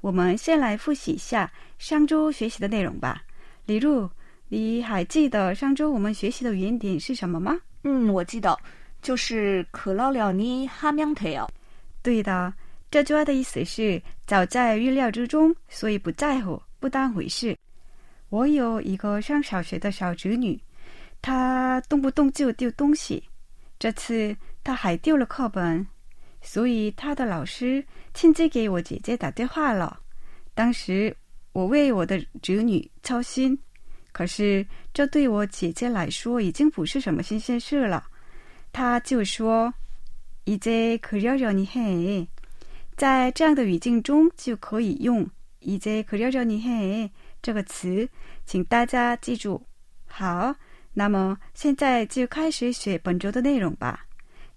我们先来复习一下上周学习的内容吧。李璐，你还记得上周我们学习的语言点是什么吗？嗯，我记得，就是可老了你哈명돼요。对的，这句话的意思是早在预料之中，所以不在乎，不当回事。我有一个上小学的小侄女，她动不动就丢东西，这次她还丢了课本， 所以她的老师亲自给我姐姐打电话了。当时我为我的侄女操心，可是这对我姐姐来说已经不是什么新鲜事了。她就说：“이제그러려니해。”在这样的语境中就可以用“이제그러려니해”这个词，请大家记住。好，那么现在就开始学本周的内容吧。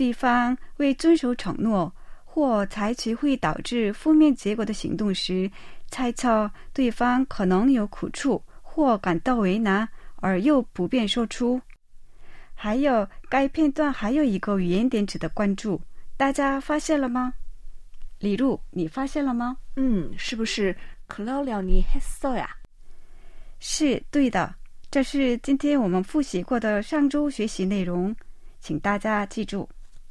对方未遵守承诺或采取会导致负面结果的行动时，猜测对方可能有苦处或感到为难，而又不便说出。还有，该片段还有一个语言点值得关注，大家发现了吗？李璐，你发现了吗？嗯，是不是可老了你했어呀？是对的，这是今天我们复习过的上周学习内容，请大家记住。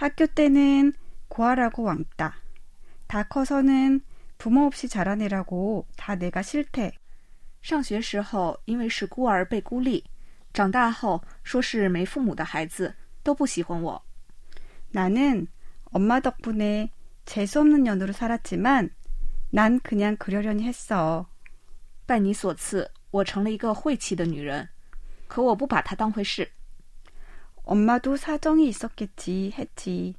학교 때는 구하라고 왕따. 다 커서는 부모 없이 자라내라고 다 내가 싫대. 上学时候因为是孤儿被孤立，长大后说是没父母的孩子都不喜欢我。 나는 엄마 덕분에 재수없는 년으로 살았지만 난 그냥 그러려니 했어. 拜你所赐，我成了一个晦气的女人，可我不把它当回事。 엄마도 사정이 있었겠지 했지.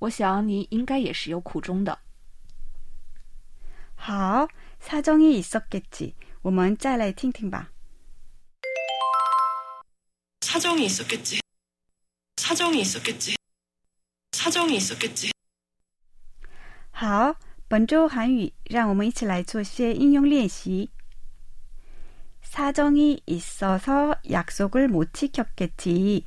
我想你应该也是有苦衷的。 好, 사정이 있었겠지. 我们再来听听吧. 사정이 있었겠지. 사정이 있었겠지. 사정이 있었겠지. 好，本周韩语，让我们一起来做些应用练习。 사정이 있어서 약속을 못 지켰겠지.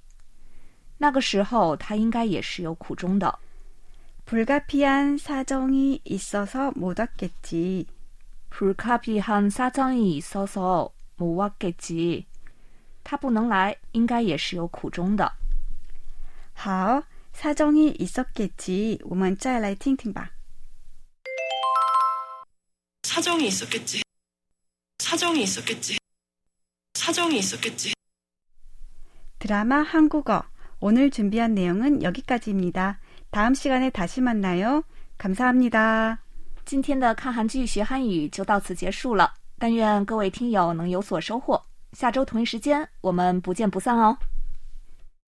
那个时候他应该也是有苦衷的。 불가피한 사정이 있어서 못 왔겠지. 불가피한 사정이 있어서 못 왔겠지. 他不能来，应该也是有苦衷的。好，사정이있었겠지。我们再来听听吧。 사정이 있었겠지. 사정이 있었겠지. 사정이 있었겠지. 드라마 한국어. 오늘 준비한 내용은 여기까지입니다. 다음 시간에 다시 만나요. 감사합니다. 今天的看韩剧学韩语就到此结束了，但愿各位听友能有所收获。下周同一时间，我们不见不散哦。